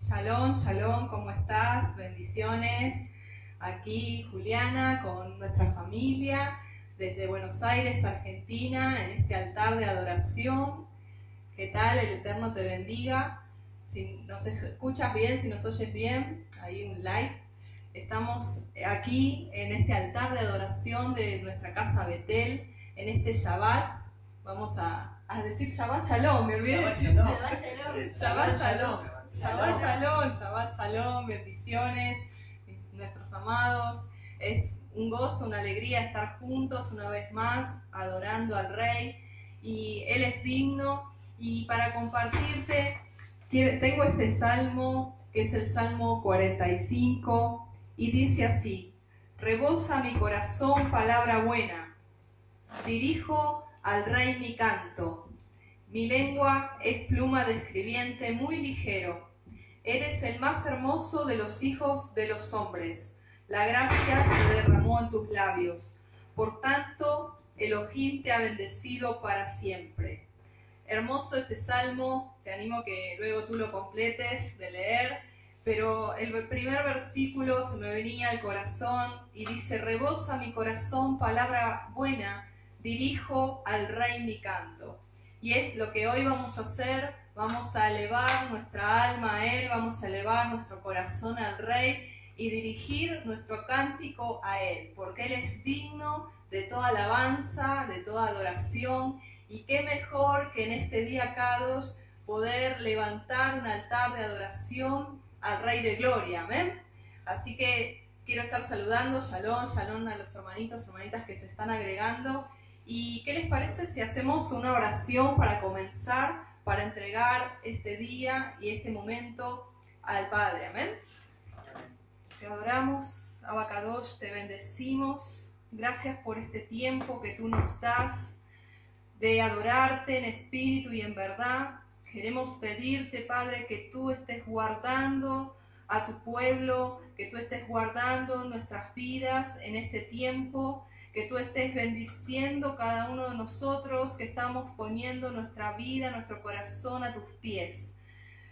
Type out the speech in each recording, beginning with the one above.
Shalom, shalom, ¿cómo estás? Bendiciones. Aquí Juliana con nuestra familia desde Buenos Aires, Argentina, en este altar de adoración. ¿Qué tal? El Eterno te bendiga. Si nos escuchas bien, si nos oyes bien, ahí un like. Estamos aquí en este altar de adoración de nuestra casa Betel, en este Shabbat. Vamos a, decir Shabbat Shalom, me olvidé decir. Shabbat Shalom. Shabbat Shalom. Shabbat Shalom, Shabbat Shalom, bendiciones, nuestros amados. Es un gozo, una alegría estar juntos una vez más, adorando al Rey. Y Él es digno. Y para compartirte, tengo este salmo, que es el Salmo 45, y dice así, rebosa mi corazón palabra buena, dirijo al rey mi canto, mi lengua es pluma de escribiente muy ligero, eres el más hermoso de los hijos de los hombres, la gracia se derramó en tus labios, por tanto Elohim te ha bendecido para siempre. Hermoso este salmo, te animo que luego tú lo completes de leer pero el primer versículo se me venía al corazón y dice, rebosa mi corazón palabra buena, dirijo al rey mi canto. Y es lo que hoy vamos a hacer, vamos a elevar nuestra alma a Él, vamos a elevar nuestro corazón al rey y dirigir nuestro cántico a Él, porque Él es digno de toda alabanza, de toda adoración, y qué mejor que en este día, Cados, poder levantar un altar de adoración al Rey de Gloria, amén. Así que quiero estar saludando, shalom, shalom a los hermanitos, hermanitas que se están agregando. ¿Y qué les parece si hacemos una oración para comenzar, para entregar este día y este momento al Padre, amén? Te adoramos, Abacados, te bendecimos. Gracias por este tiempo que tú nos das de adorarte en espíritu y en verdad. Queremos pedirte, Padre, que tú estés guardando a tu pueblo, que tú estés guardando nuestras vidas en este tiempo, que tú estés bendiciendo cada uno de nosotros, que estamos poniendo nuestra vida, nuestro corazón a tus pies.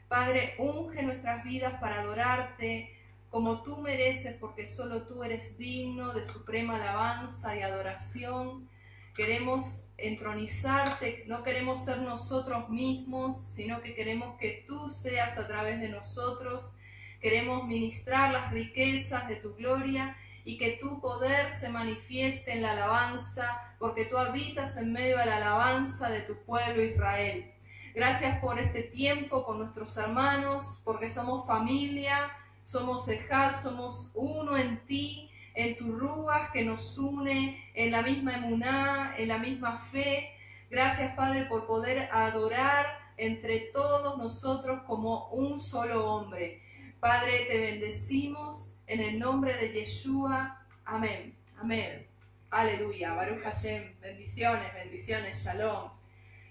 Padre, unge nuestras vidas para adorarte como tú mereces, porque solo tú eres digno de suprema alabanza y adoración. Queremos entronizarte, no queremos ser nosotros mismos, sino que queremos que tú seas a través de nosotros. Queremos ministrar las riquezas de tu gloria y que tu poder se manifieste en la alabanza, porque tú habitas en medio de la alabanza de tu pueblo Israel. Gracias por este tiempo con nuestros hermanos, porque somos familia, somos Ejad, somos uno en ti en tu ruas que nos une en la misma emuná, en la misma fe. Gracias, Padre, por poder adorar entre todos nosotros como un solo hombre. Padre, te bendecimos en el nombre de Yeshua. Amén. Amén. Aleluya. Baruch Hashem. Bendiciones, bendiciones. Shalom.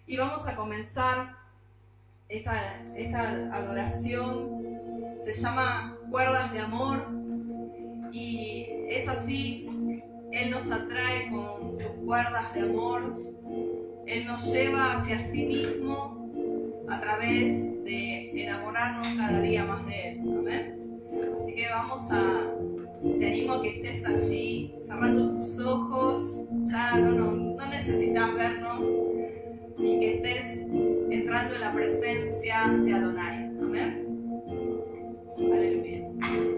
Y vamos a comenzar esta, esta adoración. Se llama Cuerdas de Amor. Y es así, Él nos atrae con sus cuerdas de amor, Él nos lleva hacia sí mismo a través de enamorarnos cada día más de Él. Amén. Que vamos a, te animo a que estés allí, cerrando tus ojos, ya no, no, no necesitas vernos, y que estés entrando en la presencia de Adonai. Amén. Aleluya.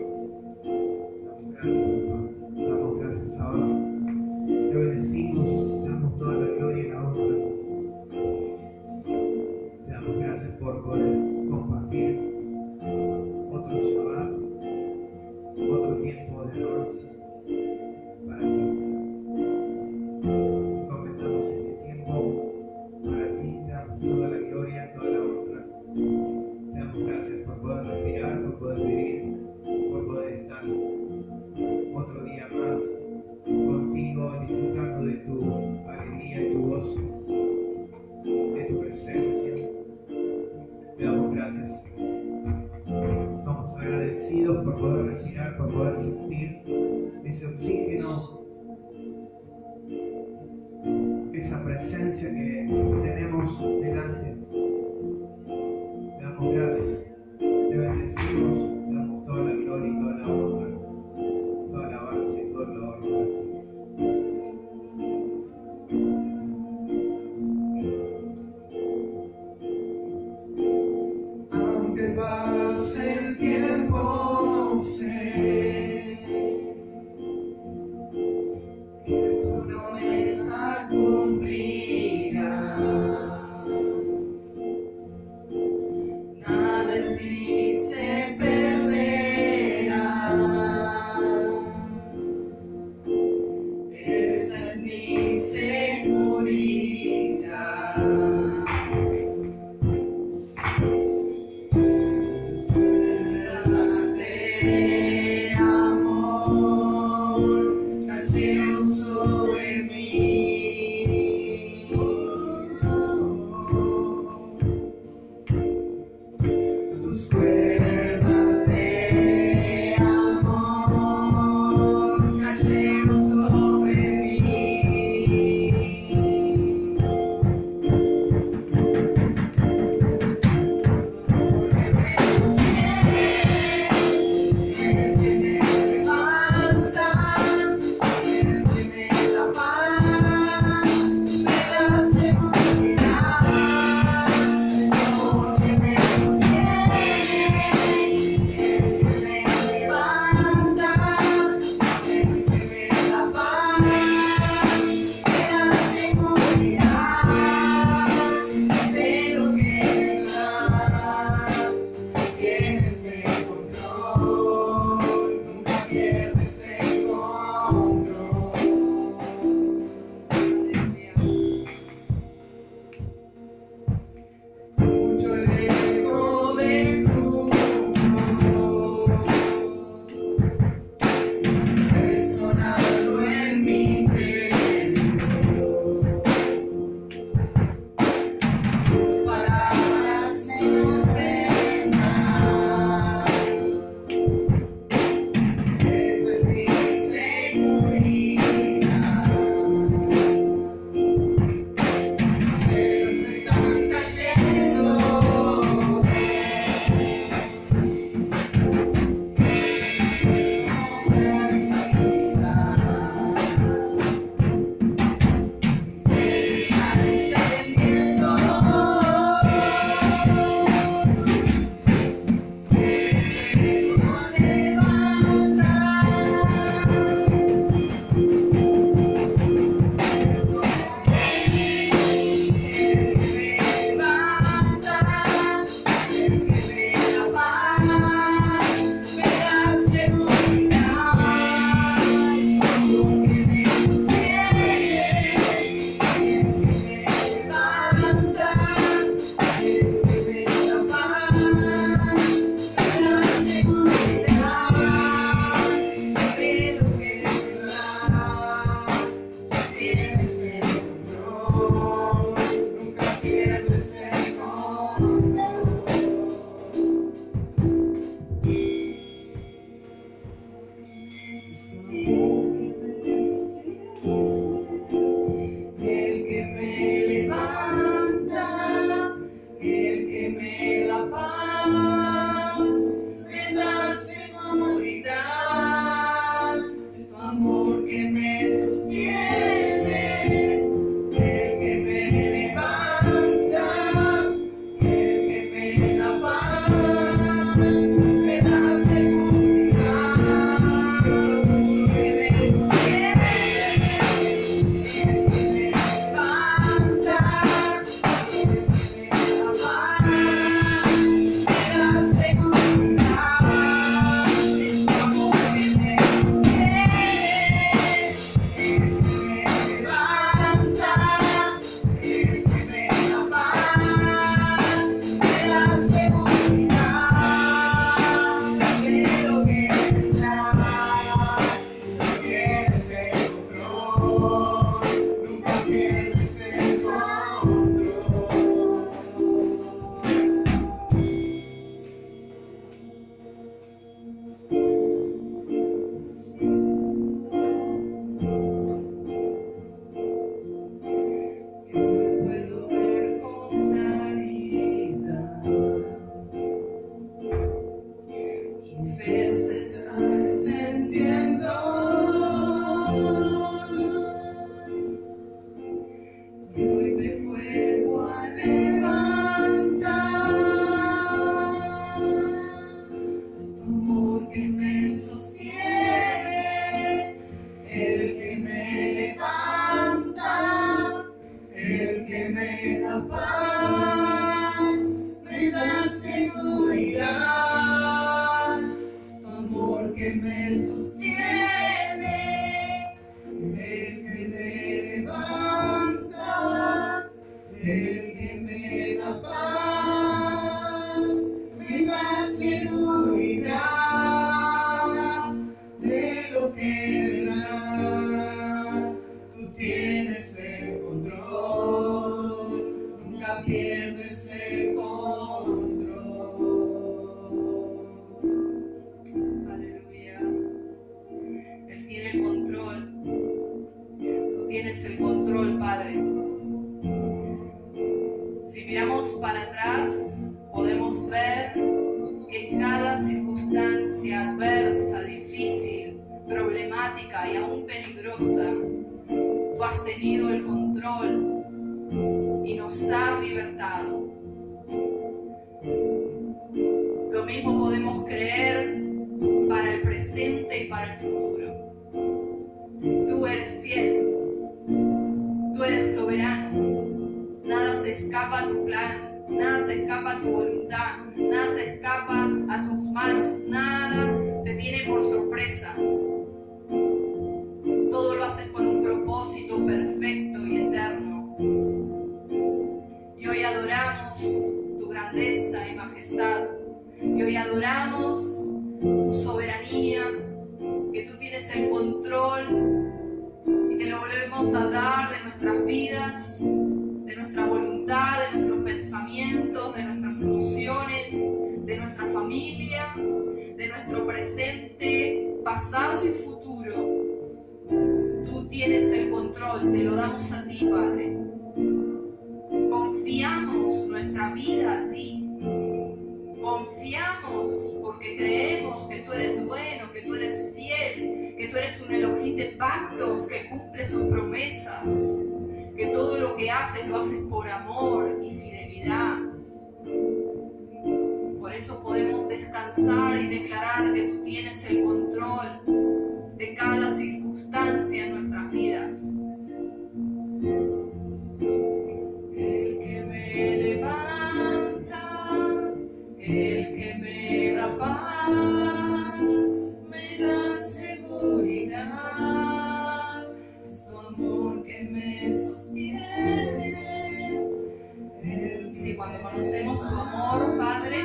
cuando conocemos tu amor, Padre,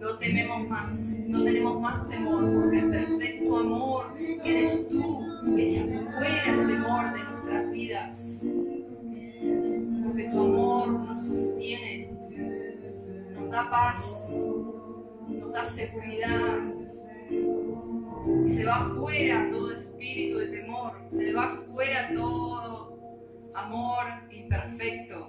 no tememos más, no tenemos más temor, porque el perfecto amor que eres tú, echa fuera el temor de nuestras vidas, porque tu amor nos sostiene, nos da paz, nos da seguridad, se va fuera todo espíritu de temor, se va fuera todo amor imperfecto.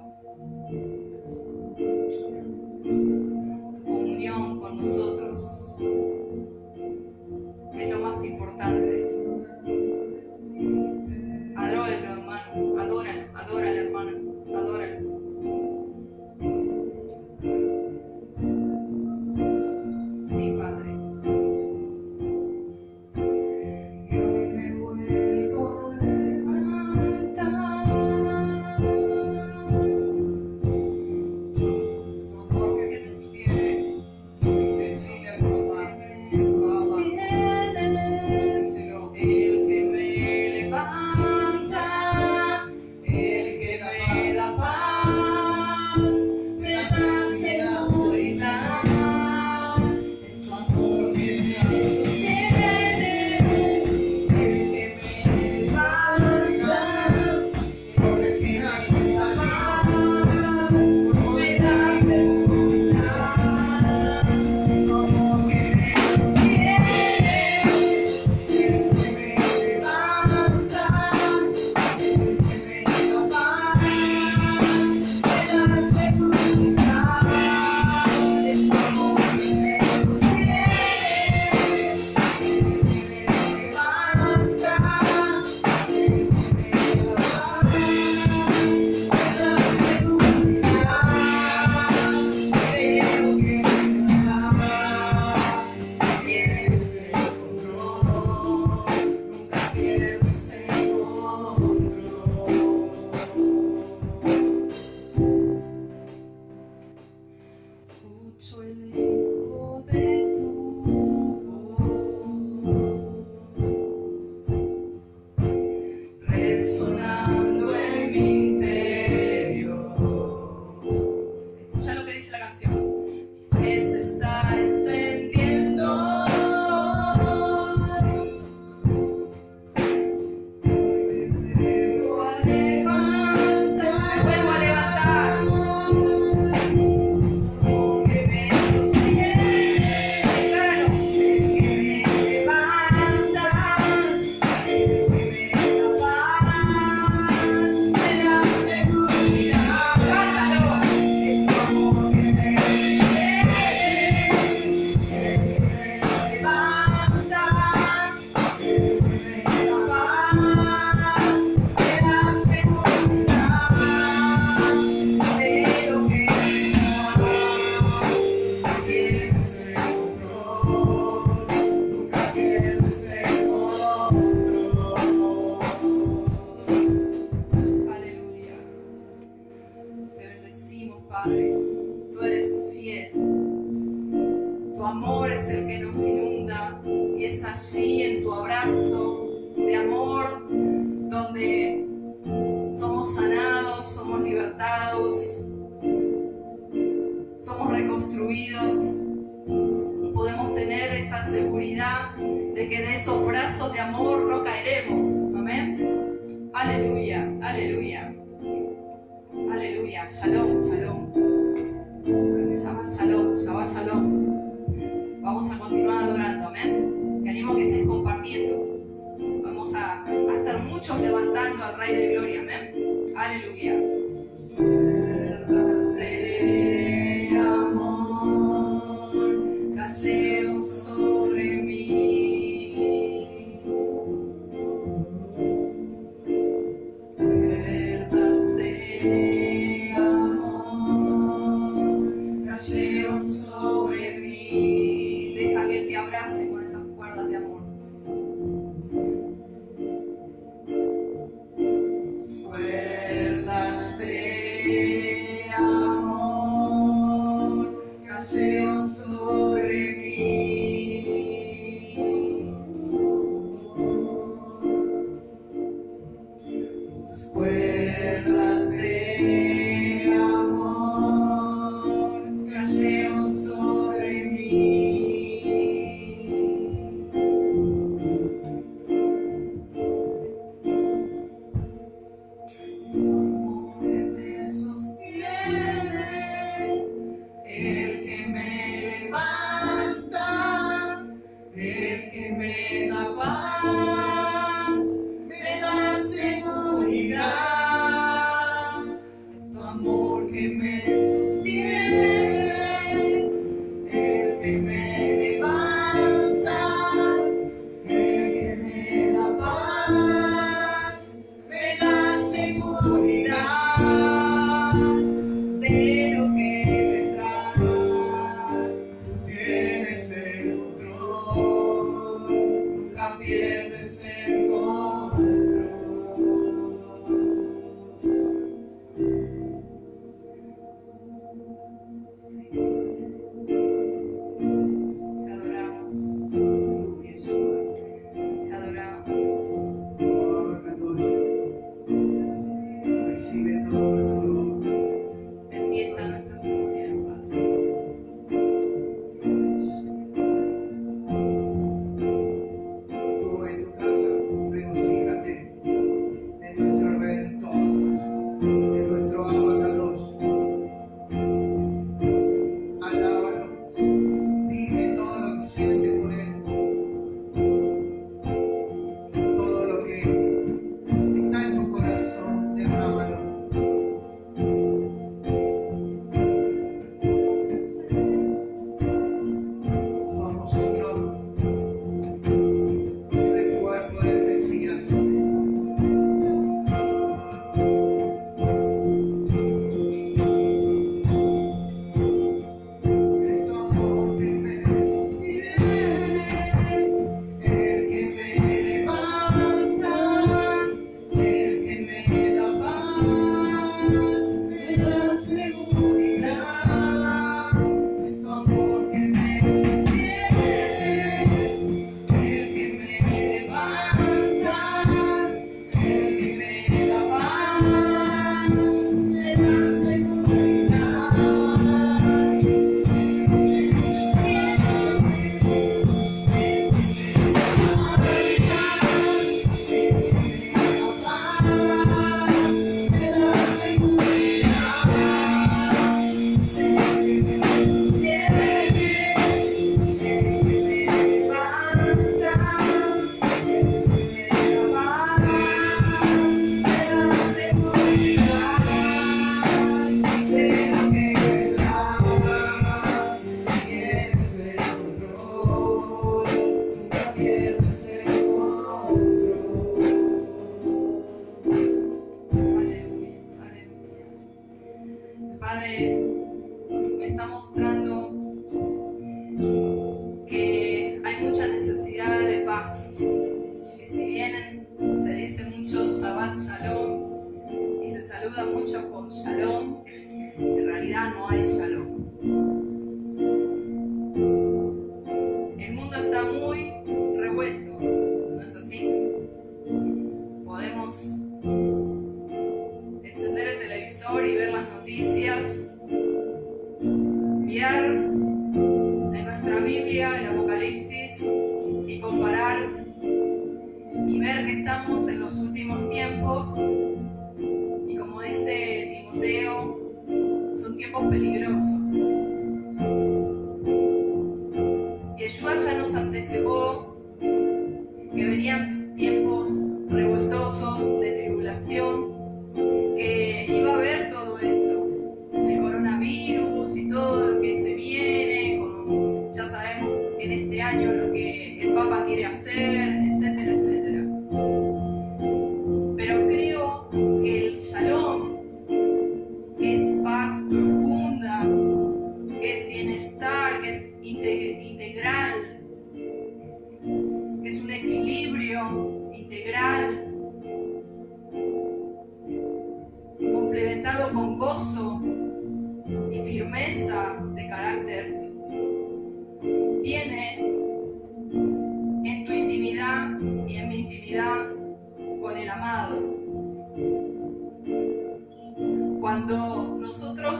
Cuando nosotros,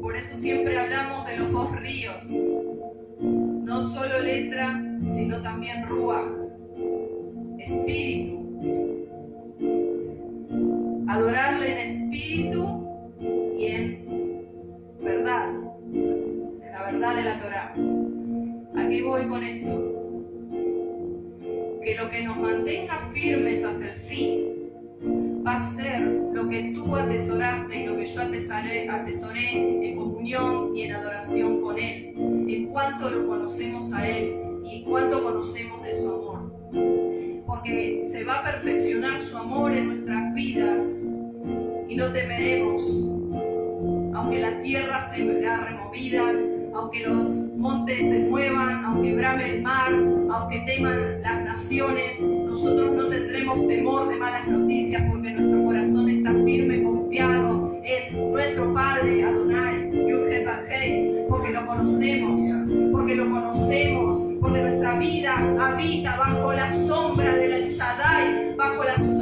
por eso siempre hablamos de los dos ríos, no solo letra, sino también ruach, espíritu. Adorarle en espíritu y en verdad, en la verdad de la Torah. Aquí voy con esto. Lo que nos mantenga firmes hasta el fin va a ser lo que tú atesoraste y lo que yo atesoré, atesoré en comunión y en adoración con Él. En cuanto lo conocemos a Él y en cuanto conocemos de su amor. Porque se va a perfeccionar su amor en nuestras vidas y no temeremos. Aunque la tierra se vea removida, aunque los montes se muevan, aunque brame el mar, aunque teman las naciones, nosotros no tendremos temor de malas noticias porque nuestro corazón está firme, confiado en nuestro Padre Adonai, porque lo conocemos, porque lo conocemos, porque nuestra vida habita bajo la sombra del El Shaddai, bajo la sombra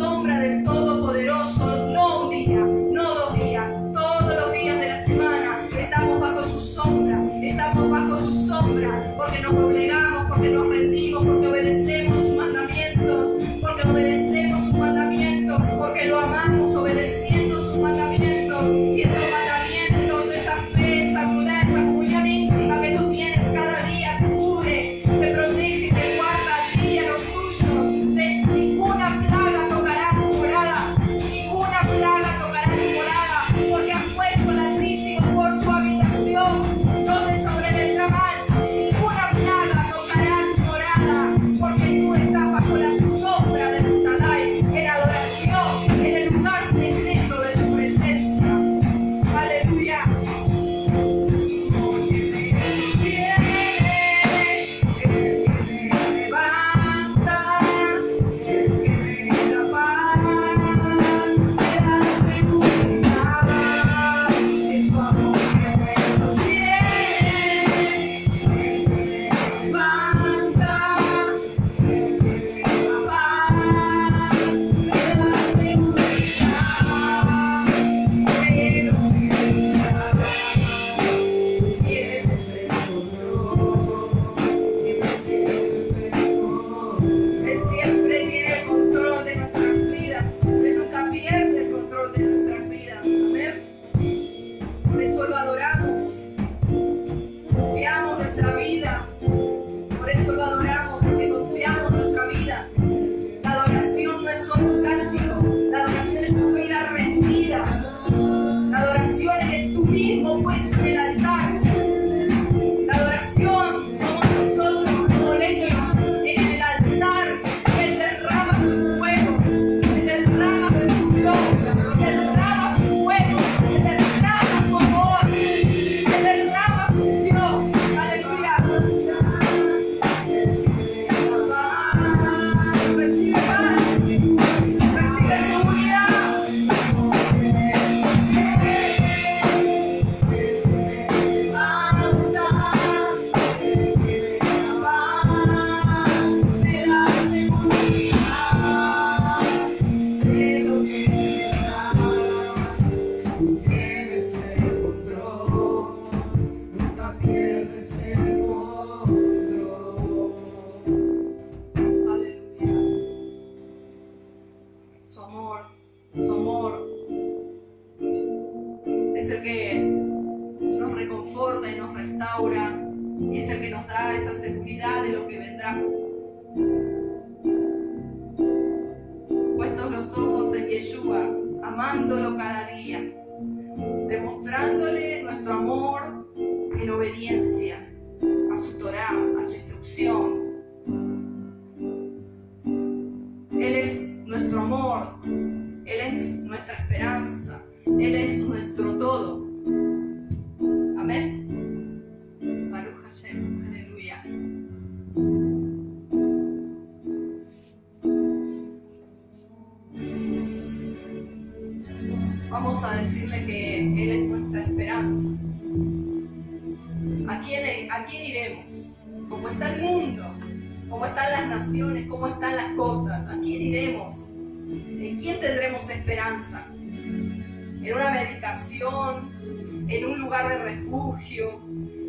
esperanza, en una medicación, en un lugar de refugio,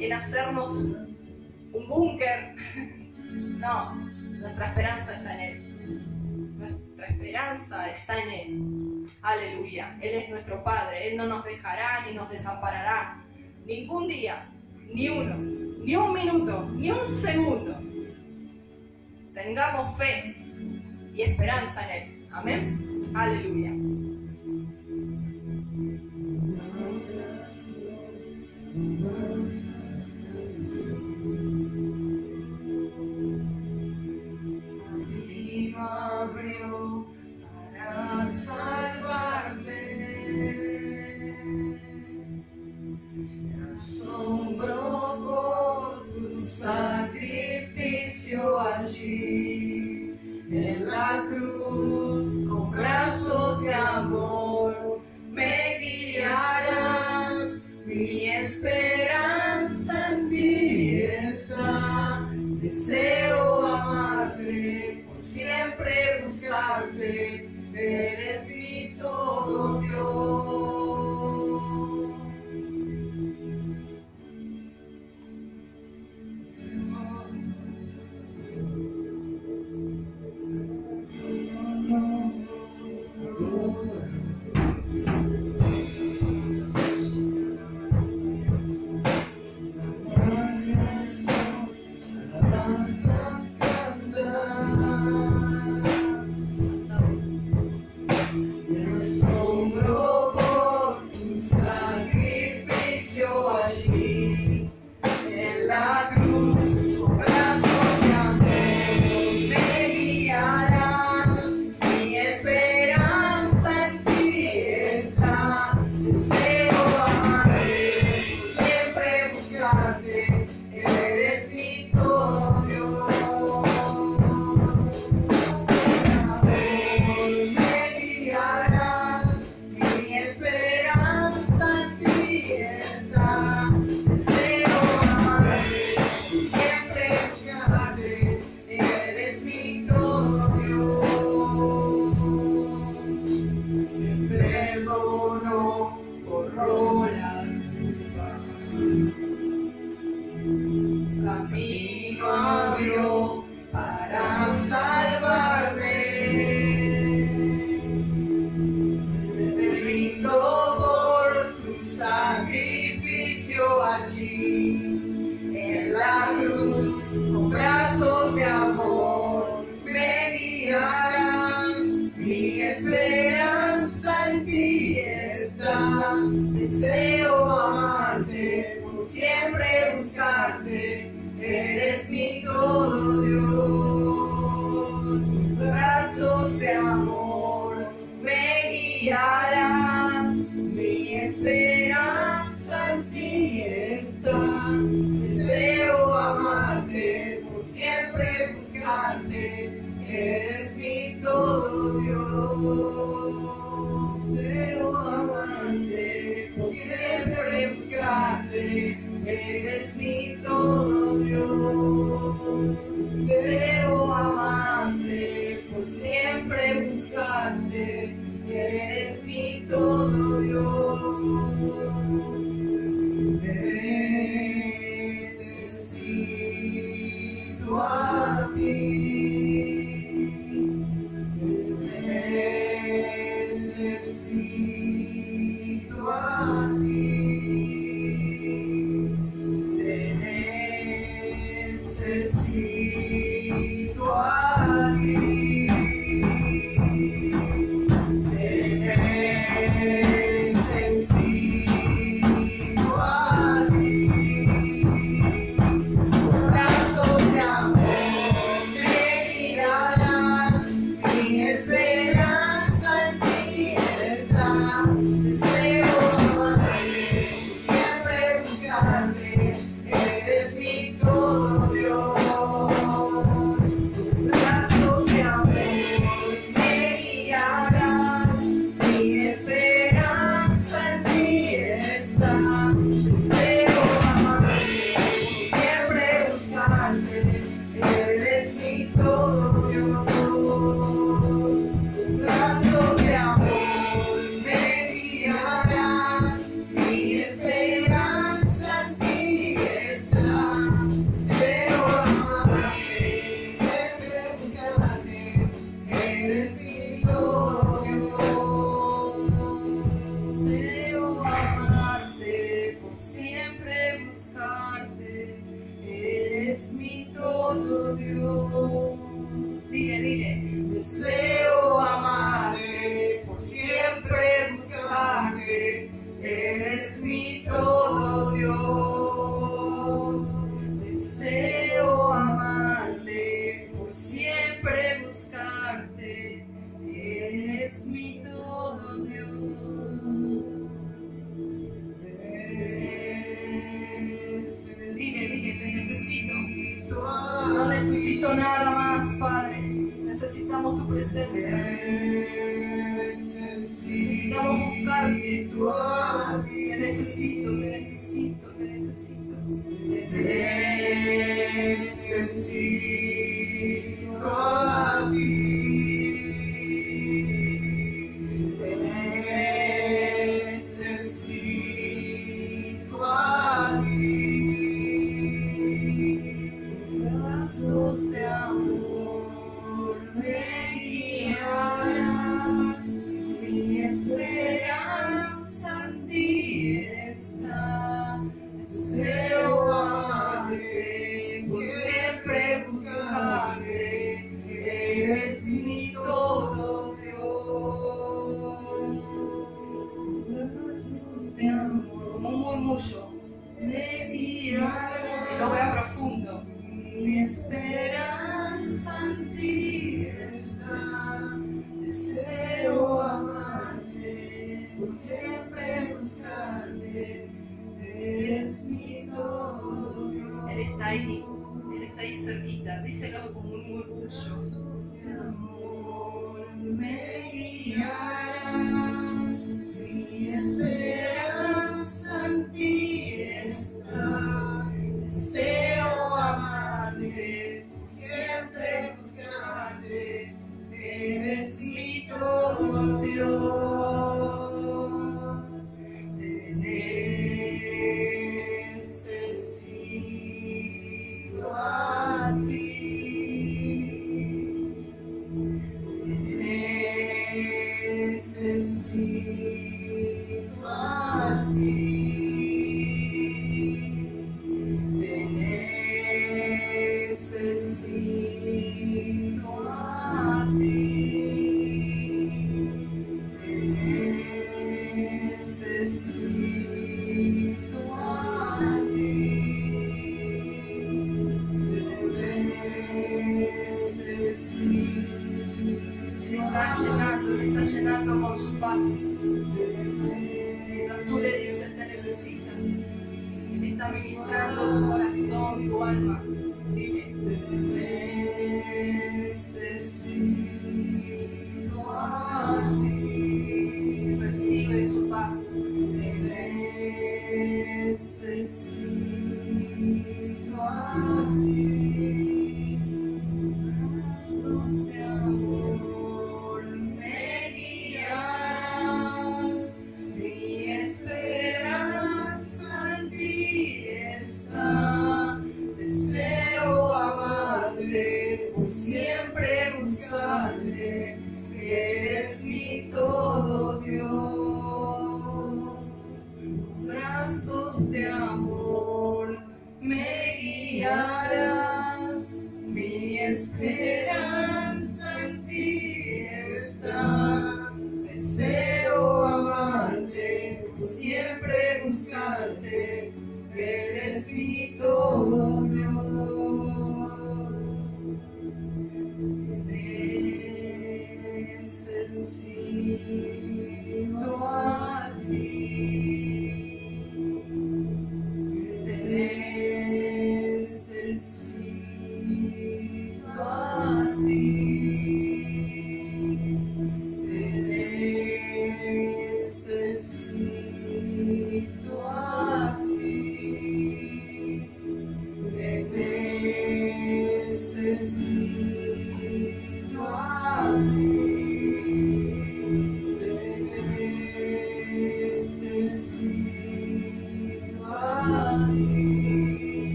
en hacernos un búnker. No, nuestra esperanza está en Él. Nuestra esperanza está en Él. Aleluya. Él es nuestro Padre. Él no nos dejará ni nos desamparará. Ningún día, ni uno, ni un minuto, ni un segundo. Tengamos fe y esperanza en Él. Amén. Aleluya. Amen.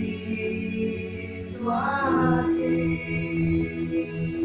Necesito a ti.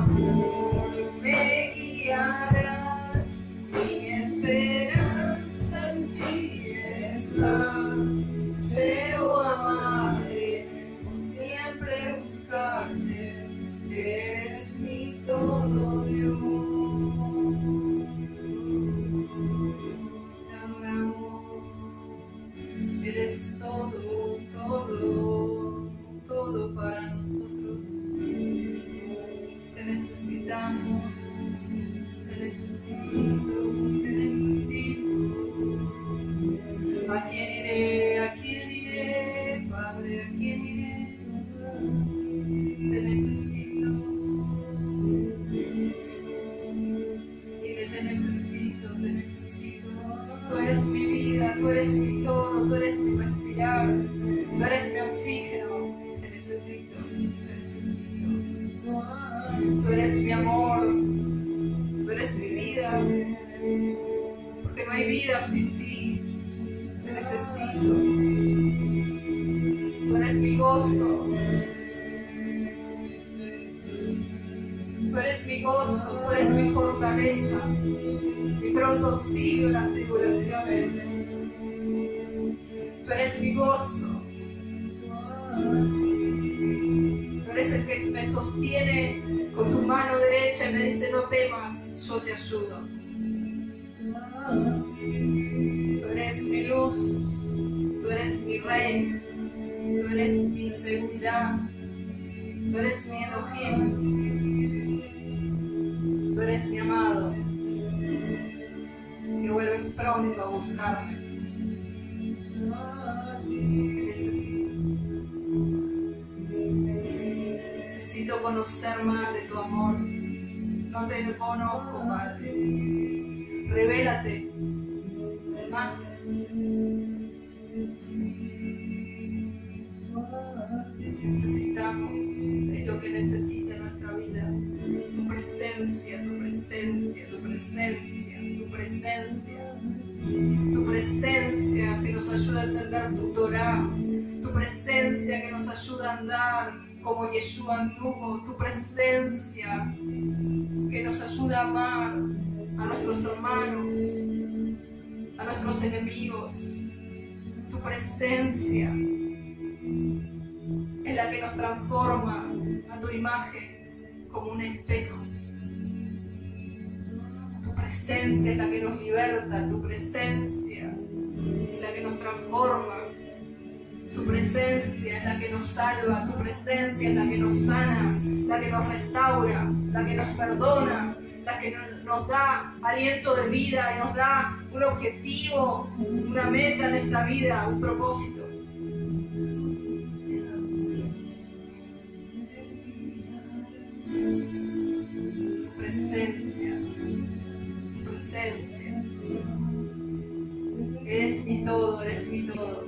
Amor me guiarás. Rey, tú eres mi seguridad, tú eres mi Elohim tú eres mi amado, que vuelves pronto a buscarme. Necesito. Necesito conocer más de tu amor. No te conozco, Padre. Revélate más. Necesitamos, es lo que necesita nuestra vida. Presencia, tu presencia, tu presencia, tu presencia, tu presencia que nos ayuda a entender tu Torah, tu presencia que nos ayuda a andar como Yeshua anduvo, tu presencia que nos ayuda a amar a nuestros hermanos, a nuestros enemigos, tu presencia es la que nos transforma a tu imagen como un espejo presencia es la que nos liberta, tu presencia es la que nos transforma, tu presencia es la que nos salva, tu presencia es la que nos sana, la que nos restaura, la que nos perdona, la que nos da aliento de vida y nos da un objetivo, una meta en esta vida, un propósito. Eres mi todo, eres mi todo.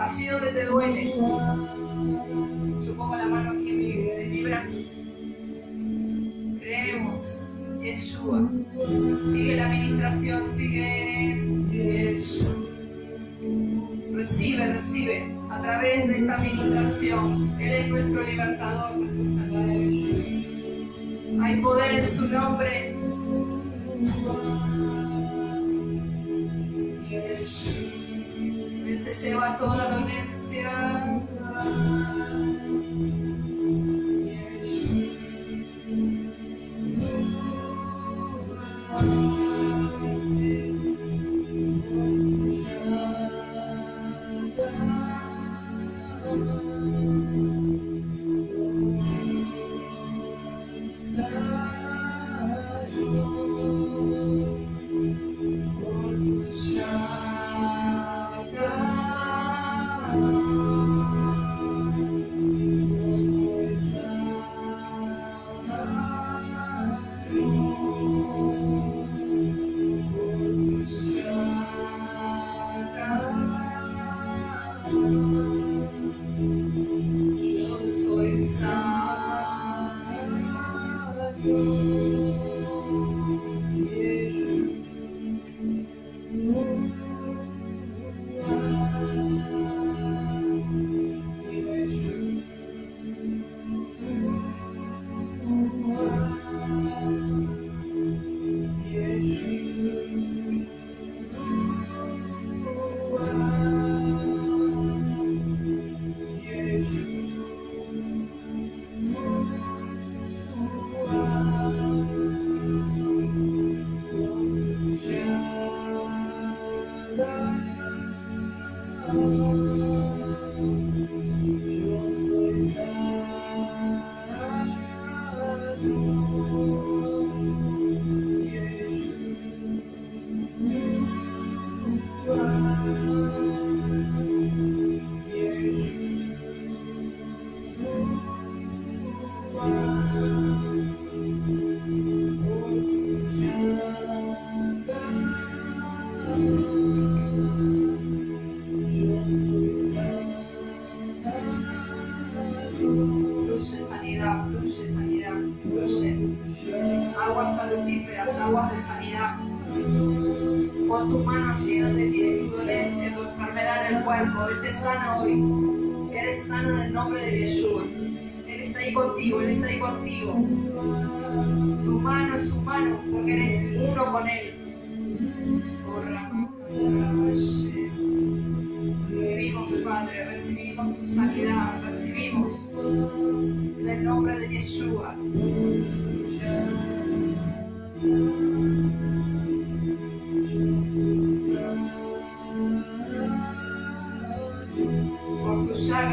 así donde te duele. Yo pongo la mano aquí en mi, en mi brazo. Creemos, Yeshua. Sigue la administración, sigue Yeshua. Recibe, recibe a través de esta administración. Él es nuestro libertador, nuestro salvador. Hay poder en su nombre. se va toda dolencia.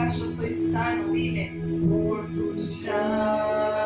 Eu sou sano, Lilian, por já.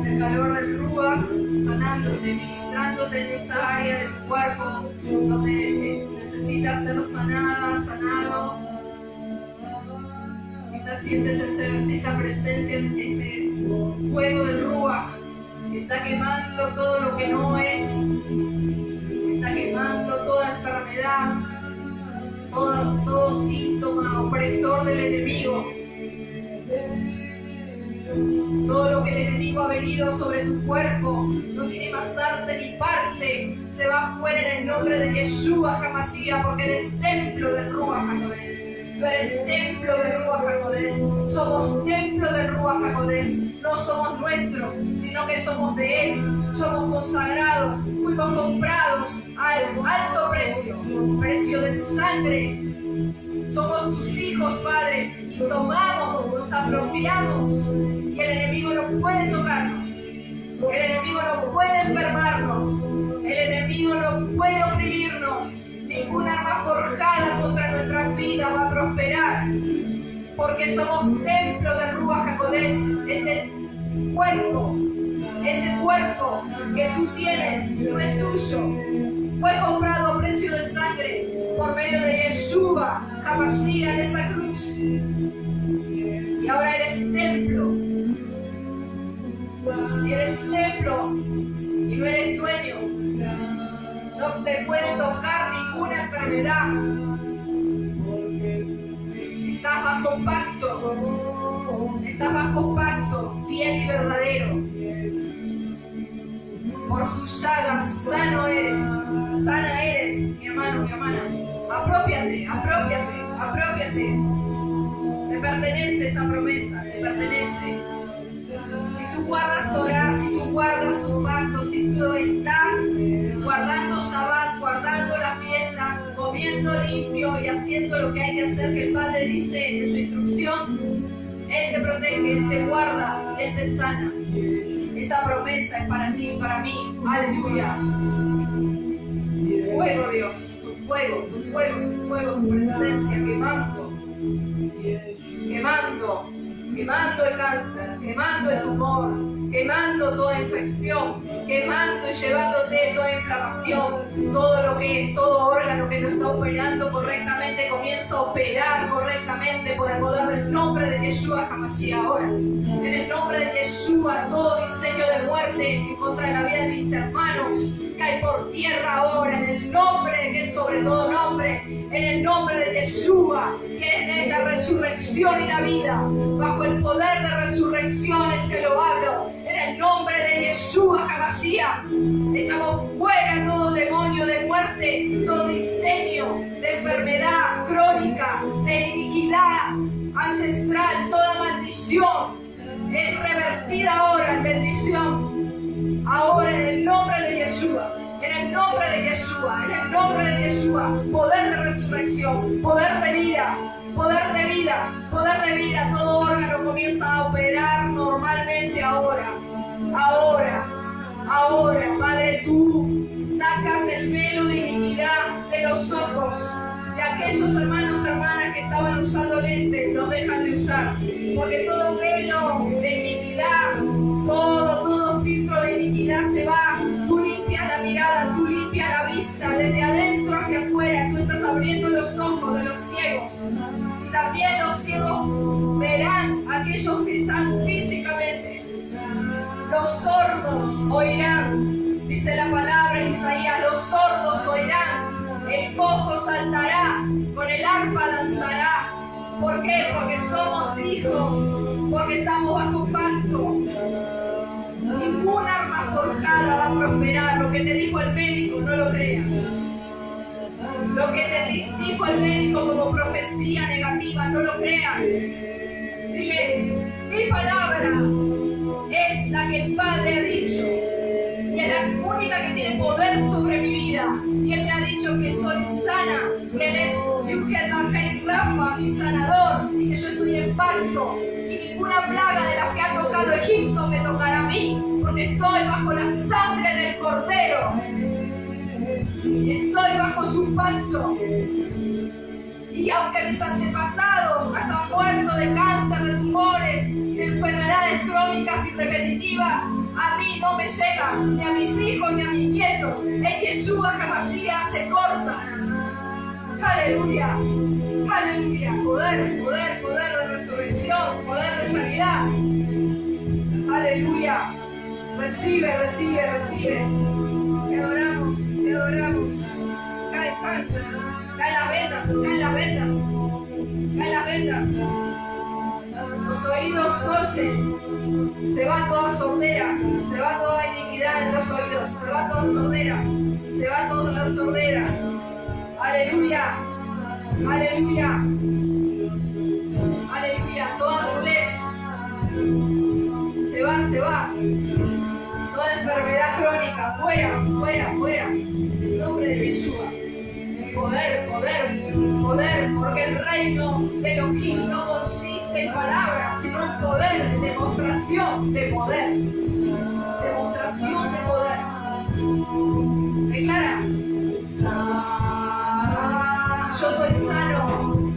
es el calor del Rúa sanándote, ministrándote en esa área de tu cuerpo donde eh, necesitas ser sanada, sanado. Quizás sientes esa presencia, ese fuego del Rúa que está quemando todo lo que no es, está quemando toda enfermedad, todo síntoma opresor del enemigo porque eres templo del Ruach HaKodesh. Tú eres templo del Ruach HaKodesh. Somos templo del Ruach HaKodesh. No somos nuestros, sino que somos de Él. Somos consagrados. Fuimos comprados al alto precio. Precio de sangre. Somos tus hijos, Padre. Tomamos, nos apropiamos. Y el enemigo no puede tocarnos. El enemigo no puede enfermarnos. El enemigo no puede oprimirnos ninguna arma forjada contra nuestras vidas va a prosperar, porque somos templo del Ruach HaKodesh, este cuerpo, ese cuerpo que tú tienes, no es tuyo, fue comprado a precio de sangre por medio de Yeshua, Hamashiach en esa cruz, y ahora eres templo, y eres templo, y no eres dueño, no te puede tocar ninguna enfermedad. Estás bajo pacto. Estás bajo pacto fiel y verdadero. Por sus llagas sano eres. Sana eres, mi hermano, mi hermana. Apropiate, apropiate, apropiate. Te pertenece esa promesa, te pertenece. Si tú guardas Torah, si tú guardas su pacto, si tú estás guardando Shabbat, guardando la fiesta, comiendo limpio y haciendo lo que hay que hacer, que el Padre dice en su instrucción, Él te protege, Él te guarda, Él te sana. Esa promesa es para ti y para mí. Aleluya. Fuego, Dios, tu fuego, tu fuego, tu fuego, tu presencia quemando, quemando quemando el cáncer, quemando el tumor, quemando toda infección, quemando y llevándote toda inflamación, todo lo que, todo órgano que no está operando correctamente comienza a operar correctamente por el poder del nombre de Yeshua Hamashiach ahora. En el nombre de Yeshua, todo diseño de muerte en contra de la vida de mis hermanos cae por tierra ahora, en el nombre que es sobre todo nombre, en el nombre de Yeshua, que es la resurrección y la vida, bajo el poder de resurrecciones que lo hablo, en el nombre de Yeshua Hamashiach, echamos fuera todo demonio de muerte, todo diseño de enfermedad crónica, de iniquidad ancestral, toda maldición es revertida ahora en bendición. Ahora en el nombre de Yeshua, en el nombre de Yeshua, en el nombre de Yeshua, poder de resurrección, poder de vida, poder de vida, poder de vida, todo órgano comienza a operar normalmente ahora, ahora, ahora, Padre, tú sacas el velo de iniquidad de los ojos de aquellos hermanos hermanas que estaban usando lentes, los dejan de usar, porque todo velo de iniquidad, todo, todo filtro de iniquidad se va, tú limpias la mirada, tú limpias la vista, desde adentro hacia afuera, tú estás abriendo los ojos de los ciegos también los ciegos verán aquellos que están físicamente. Los sordos oirán, dice la palabra en Isaías, los sordos oirán, el cojo saltará, con el arpa danzará. ¿Por qué? Porque somos hijos, porque estamos bajo pacto. Ninguna arma forjada va a prosperar. Lo que te dijo el médico, no lo creas. Lo que te dijo el médico como profecía negativa, no lo creas. Dile, mi palabra es la que el Padre ha dicho y es la única que tiene poder sobre mi vida. Y Él me ha dicho que soy sana, que Él es Yuhel Rafa, mi sanador, y que yo estoy en pacto. Y ninguna plaga de las que ha tocado Egipto me tocará a mí, porque estoy bajo la sangre del Cordero. Estoy bajo su pacto. Y aunque mis antepasados hayan muerto de cáncer, de tumores, de enfermedades crónicas y repetitivas, a mí no me llega, ni a mis hijos, ni a mis nietos. En Yeshua Hamashiach se corta. Aleluya, aleluya. Poder, poder, poder de resurrección, poder de sanidad. Aleluya. Recibe, recibe, recibe. Adoramos. Cae, cae. Cae las vendas, cae las vendas. Cae las vendas. Los oídos oyen. Se va toda sordera, se va toda iniquidad en los oídos, se va toda sordera, se va toda la sordera. Aleluya, aleluya, aleluya, toda durez. Se va, se va. Toda enfermedad crónica, fuera, fuera, fuera. De Jesús. Poder, poder, poder, porque el reino de Elohim no consiste en palabras, sino en poder, demostración de poder. Demostración de poder. Declara. Yo soy sano.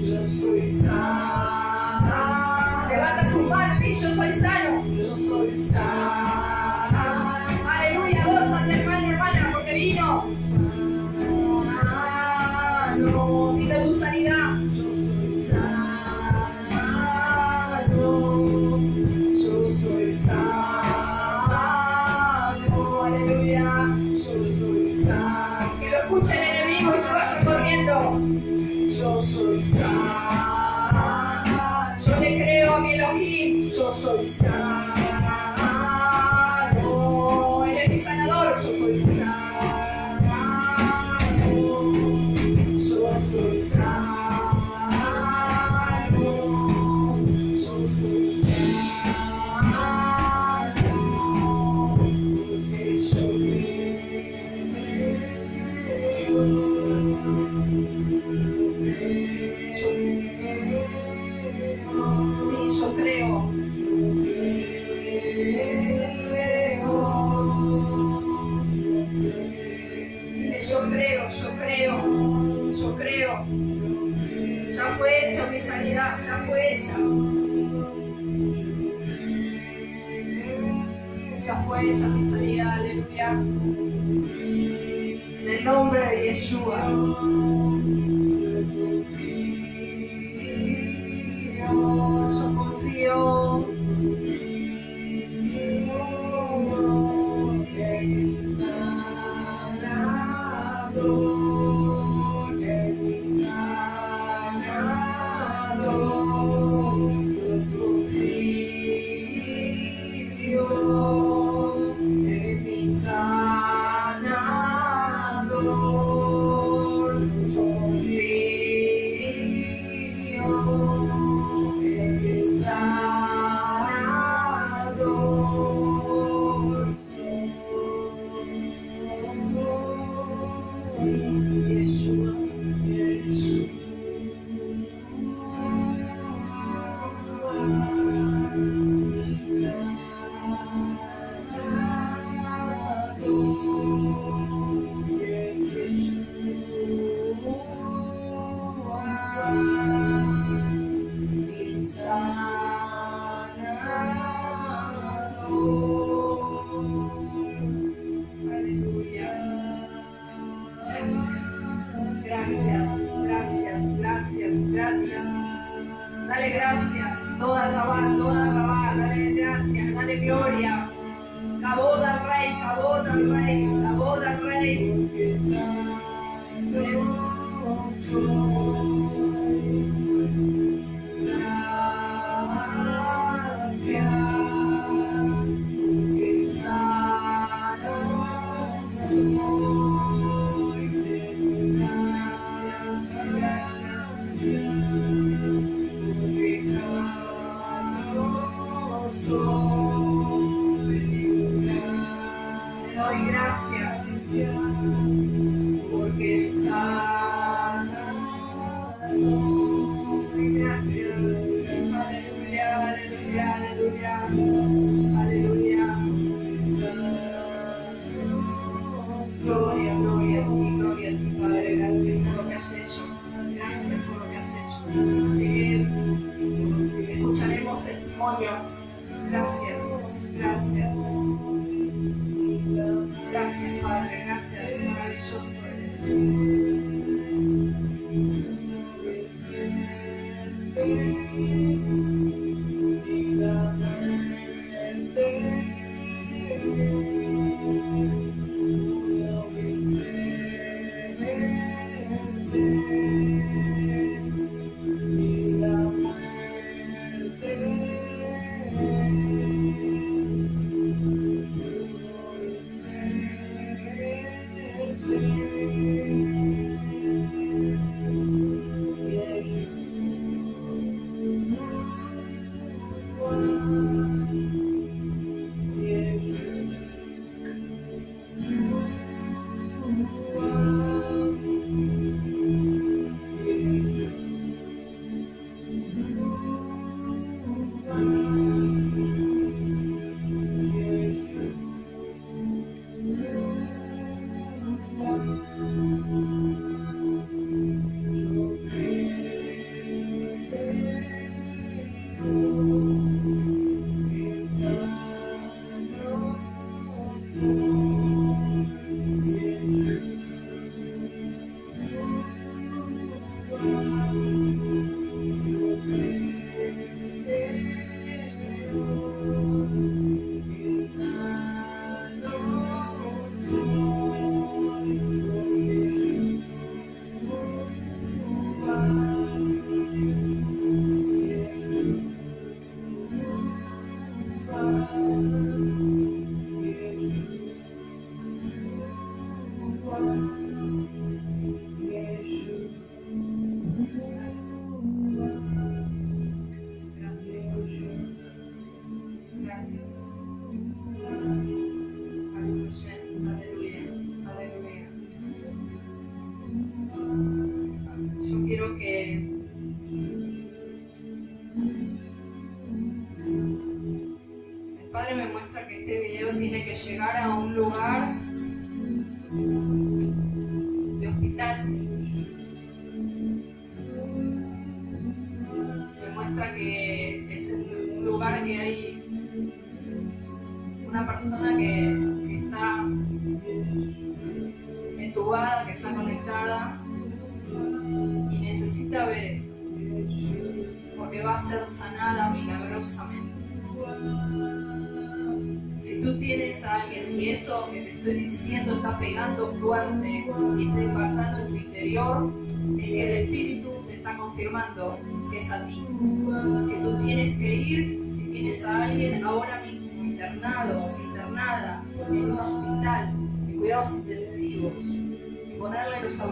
Yo soy sano. Levanta tu mano y yo soy sano. Yo soy sano. Corriendo. Yo soy sano. Yo le creo a mi Elohim. Yo soy sano. Pegando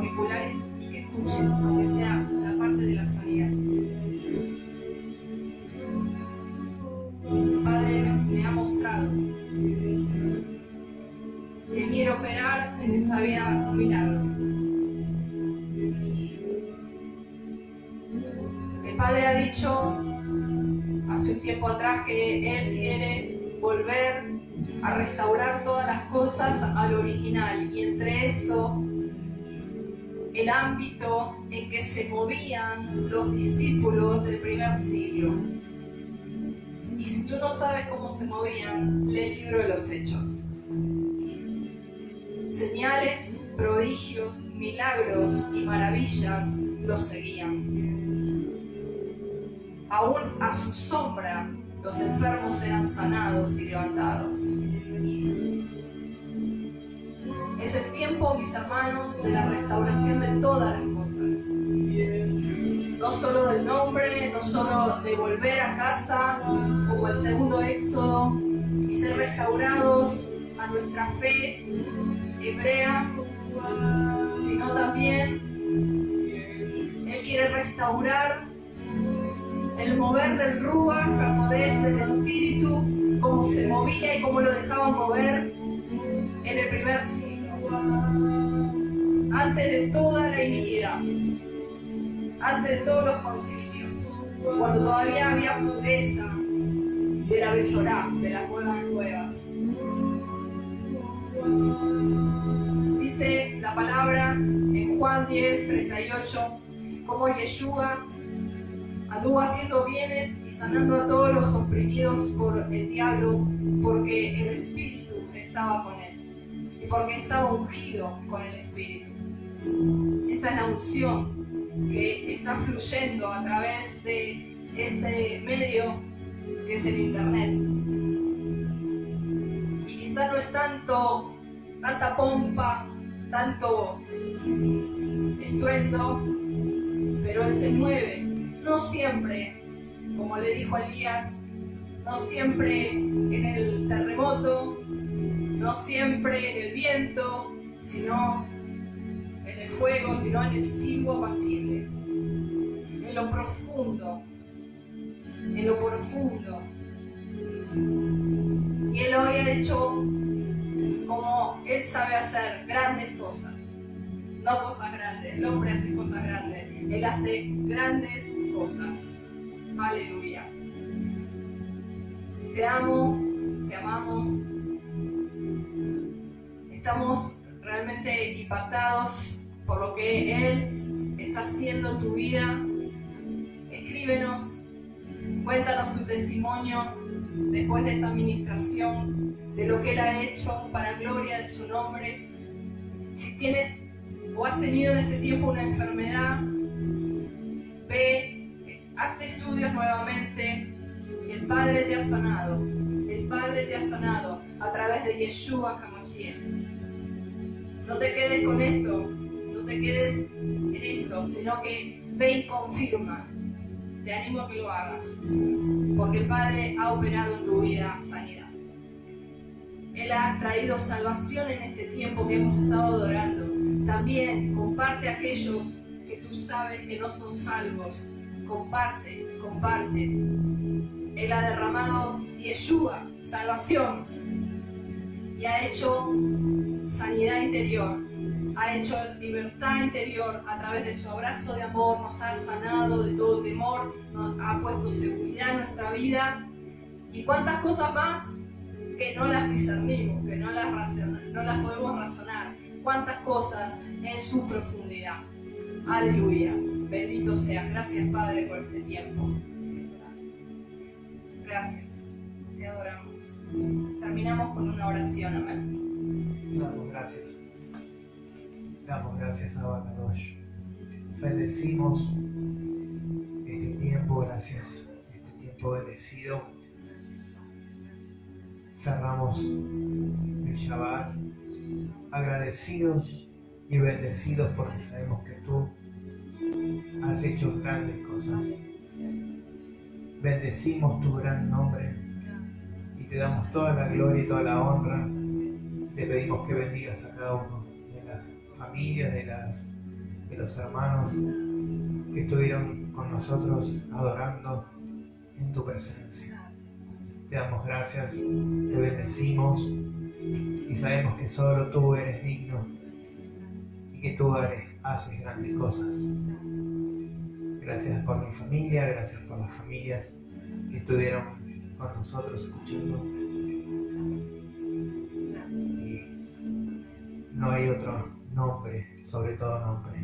auriculares y que escuchen, aunque sea la parte de la sanidad. Padre me ha mostrado que quiere operar en esa vida un milagro. El Padre ha dicho hace un tiempo atrás que Él quiere volver a restaurar todas las cosas al original y entre eso el ámbito en que se movían los discípulos del primer siglo. Y si tú no sabes cómo se movían, lee el libro de los hechos señales, prodigios, milagros y maravillas los seguían. Aún a su sombra los enfermos eran sanados y levantados. Restauración de todas las cosas. No solo del nombre, no solo de volver a casa, como el segundo éxodo, y ser restaurados a nuestra fe hebrea, sino también Él quiere restaurar el mover del Ruach, Hakodés, del Espíritu, como se movía y como lo dejaba mover en el primer siglo, antes de toda la iniquidad, antes de todos los concilios, cuando todavía había pureza de la Besorá, de las cuevas cuevas. Dice la palabra en Juan 10, 38, como Yeshua anduvo haciendo bienes y sanando a todos los oprimidos por el diablo, porque el Espíritu estaba con él y porque estaba ungido con el Espíritu. Esa es la unción que está fluyendo a través de este medio que es el Internet. Y quizá no es tanto, tanta pompa, tanto estruendo, pero Él se mueve no siempre, como le dijo Elías, no siempre en el terremoto, no siempre en el viento, sino fuego, sino en el silbo apacible, en lo profundo, en lo profundo. Y Él hoy ha hecho como Él sabe hacer grandes cosas, no cosas grandes, el hombre hace cosas grandes, Él hace grandes cosas. Aleluya. Te amo, te amamos. Estamos realmente impactados por lo que Él está haciendo en tu vida. Escríbenos, cuéntanos tu testimonio después de esta administración, de lo que Él ha hecho para gloria de su nombre. Si tienes o has tenido en este tiempo una enfermedad, ve hazte estudios nuevamente. El Padre te ha sanado. El Padre te ha sanado a través de Yeshua HaMashiach. No te quedes con esto, te quedes en esto, sino que ve y confirma. Te animo a que lo hagas, porque el Padre ha operado en tu vida sanidad. Él ha traído salvación en este tiempo que hemos estado adorando. También comparte a aquellos que tú sabes que no son salvos comparte, comparte. Él ha derramado Yeshua, salvación, y ha hecho sanidad interior, ha hecho libertad interior a través de su abrazo de amor, nos ha sanado de todo temor, ha puesto seguridad en nuestra vida y cuántas cosas más que no las discernimos, que no las, no las podemos razonar, cuántas cosas en su profundidad. Aleluya. Bendito sea. Gracias, Padre, por este tiempo. Gracias. Te adoramos. Terminamos con una oración. Amén. Damos gracias. Damos gracias a Banadosh. Bendecimos este tiempo, gracias. Este tiempo bendecido. Cerramos el Shabbat agradecidos y bendecidos porque sabemos que tú has hecho grandes cosas. Bendecimos tu gran nombre y te damos toda la gloria y toda la honra. Te pedimos que bendigas a cada uno familias, de, las, de los hermanos que estuvieron con nosotros adorando en tu presencia. Te damos gracias, te bendecimos y sabemos que solo tú eres digno y que tú haces grandes cosas. Gracias por mi familia, gracias por las familias que estuvieron con nosotros escuchando. no hay otro nombre, sobre todo nombre.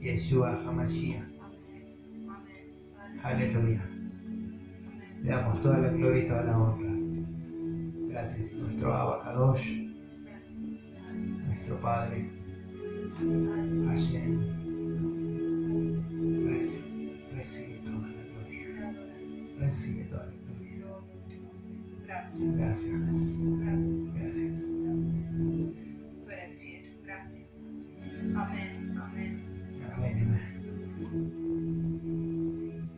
Yeshua HaMashiach. Aleluya. Le damos toda la gloria y toda la honra. Gracias, nuestro Abacadosh, nuestro Padre. Hashem. Gracias. Gracias. Gracias. Gracias. Amén. Amén. Amén.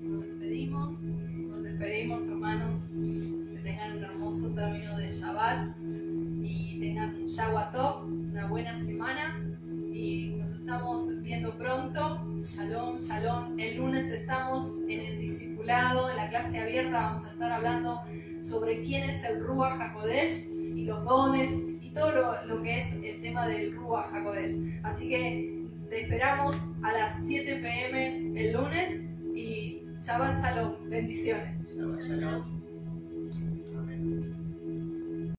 Nos despedimos. Nos despedimos, hermanos. Que tengan un hermoso término de Shabbat y tengan un una buena semana. Y nos estamos viendo pronto. Shalom. Shalom, shalom. El lunes estamos en el discipulado, en la clase abierta, vamos a estar hablando sobre quién es el Ruach HaKodesh y los dones todo lo, que es el tema del Ruach HaKodesh. Así que te esperamos a las 7 pm el lunes y Shabbat Shalom. Bendiciones.